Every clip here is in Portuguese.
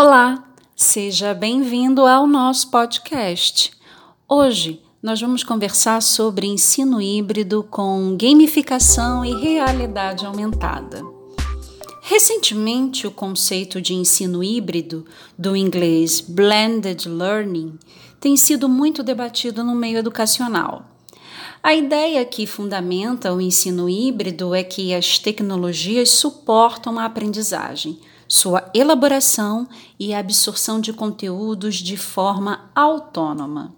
Olá, seja bem-vindo ao nosso podcast. Hoje nós vamos conversar sobre ensino híbrido com gamificação e realidade aumentada. Recentemente, o conceito de ensino híbrido, do inglês blended learning, tem sido muito debatido no meio educacional. A ideia que fundamenta o ensino híbrido é que as tecnologias suportam a aprendizagem, sua elaboração e absorção de conteúdos de forma autônoma.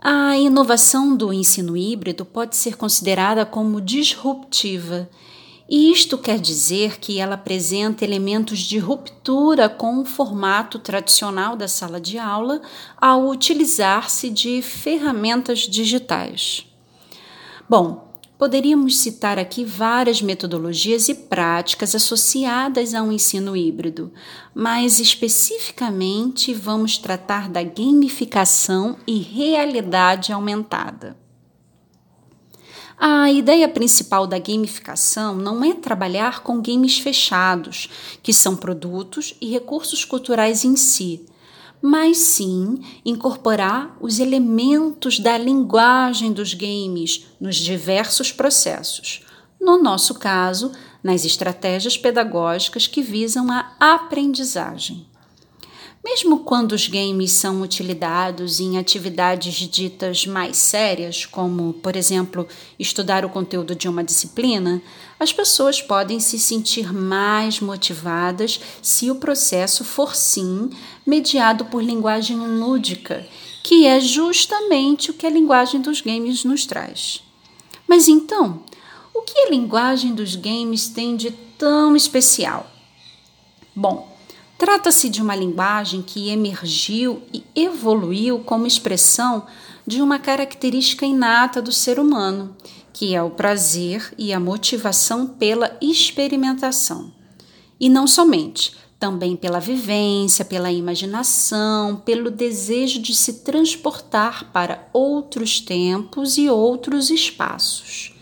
A inovação do ensino híbrido pode ser considerada como disruptiva, e isto quer dizer que ela apresenta elementos de ruptura com o formato tradicional da sala de aula ao utilizar-se de ferramentas digitais. Bom, Poderíamos citar aqui várias metodologias e práticas associadas ao ensino híbrido, mas especificamente vamos tratar da gamificação e realidade aumentada. A ideia principal da gamificação não é trabalhar com games fechados, que são produtos e recursos culturais em si, mas sim incorporar os elementos da linguagem dos games nos diversos processos. No nosso caso, nas estratégias pedagógicas que visam a aprendizagem. Mesmo quando os games são utilizados em atividades ditas mais sérias, como, por exemplo, estudar o conteúdo de uma disciplina, as pessoas podem se sentir mais motivadas se o processo for sim mediado por linguagem lúdica, que é justamente o que a linguagem dos games nos traz. Mas então, o que a linguagem dos games tem de tão especial? Bom, Trata-se de uma linguagem que emergiu e evoluiu como expressão de uma característica inata do ser humano, que é o prazer e a motivação pela experimentação. E não somente, também pela vivência, pela imaginação, pelo desejo de se transportar para outros tempos e outros espaços.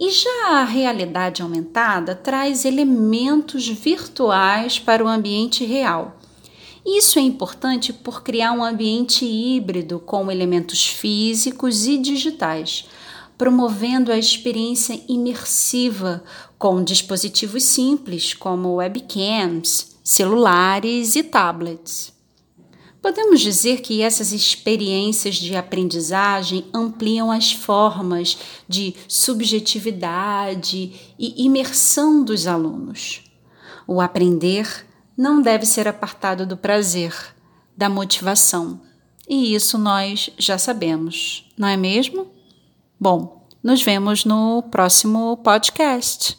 E já a realidade aumentada traz elementos virtuais para o ambiente real. Isso é importante por criar um ambiente híbrido com elementos físicos e digitais, promovendo a experiência imersiva com dispositivos simples como webcams, celulares e tablets. Podemos dizer que essas experiências de aprendizagem ampliam as formas de subjetividade e imersão dos alunos. O aprender não deve ser apartado do prazer, da motivação. E isso nós já sabemos, não é mesmo? Bom, nos vemos no próximo podcast.